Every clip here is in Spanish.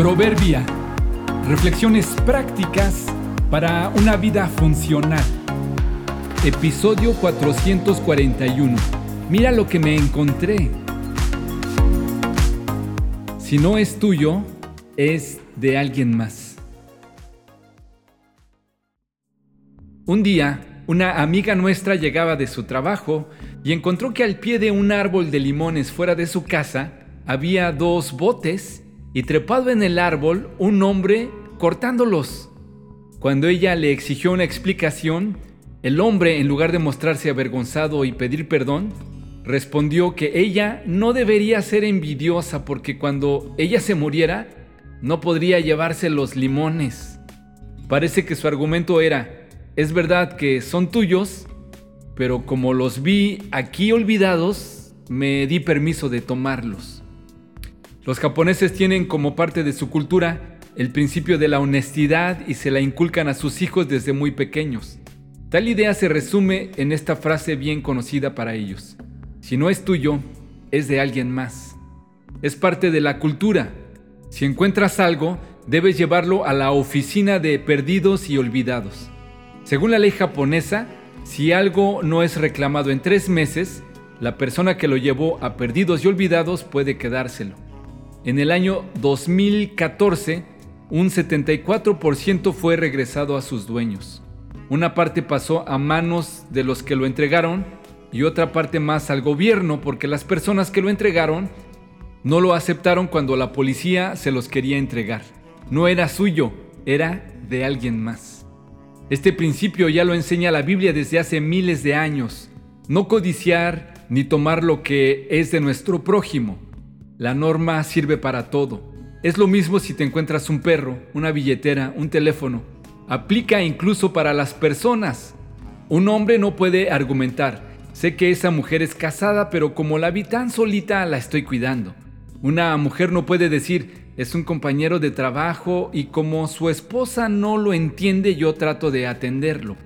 Proverbia. Reflexiones prácticas para una vida funcional. Episodio 441. Mira lo que me encontré. Si no es tuyo, es de alguien más. Un día, una amiga nuestra llegaba de su trabajo y encontró que al pie de un árbol de limones fuera de su casa había dos botes y trepado en el árbol un hombre cortándolos. Cuando ella le exigió una explicación, el hombre, en lugar de mostrarse avergonzado y pedir perdón, respondió que ella no debería ser envidiosa porque cuando ella se muriera, no podría llevarse los limones. Parece que su argumento era, es verdad que son tuyos, pero como los vi aquí olvidados, me di permiso de tomarlos. Los japoneses tienen como parte de su cultura el principio de la honestidad y se la inculcan a sus hijos desde muy pequeños. Tal idea se resume en esta frase bien conocida para ellos. Si no es tuyo, es de alguien más. Es parte de la cultura. Si encuentras algo, debes llevarlo a la oficina de perdidos y olvidados. Según la ley japonesa, si algo no es reclamado en tres meses, la persona que lo llevó a perdidos y olvidados puede quedárselo. En el año 2014, un 74% fue regresado a sus dueños. Una parte pasó a manos de los que lo entregaron y otra parte más al gobierno porque las personas que lo entregaron no lo aceptaron cuando la policía se los quería entregar. No era suyo, era de alguien más. Este principio ya lo enseña la Biblia desde hace miles de años. No codiciar ni tomar lo que es de nuestro prójimo. La norma sirve para todo. Es lo mismo si te encuentras un perro, una billetera, un teléfono. Aplica incluso para las personas. Un hombre no puede argumentar, sé que esa mujer es casada, pero como la vi tan solita, la estoy cuidando. Una mujer no puede decir, es un compañero de trabajo y como su esposa no lo entiende, yo trato de atenderlo.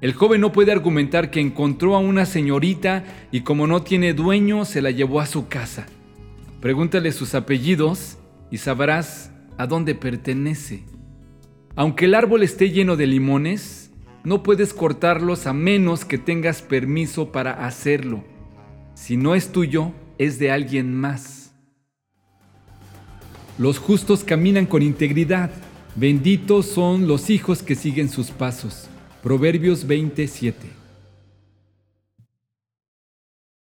El joven no puede argumentar que encontró a una señorita y como no tiene dueño, se la llevó a su casa. Pregúntale sus apellidos y sabrás a dónde pertenece. Aunque el árbol esté lleno de limones, no puedes cortarlos a menos que tengas permiso para hacerlo. Si no es tuyo, es de alguien más. Los justos caminan con integridad. Benditos son los hijos que siguen sus pasos. Proverbios 27.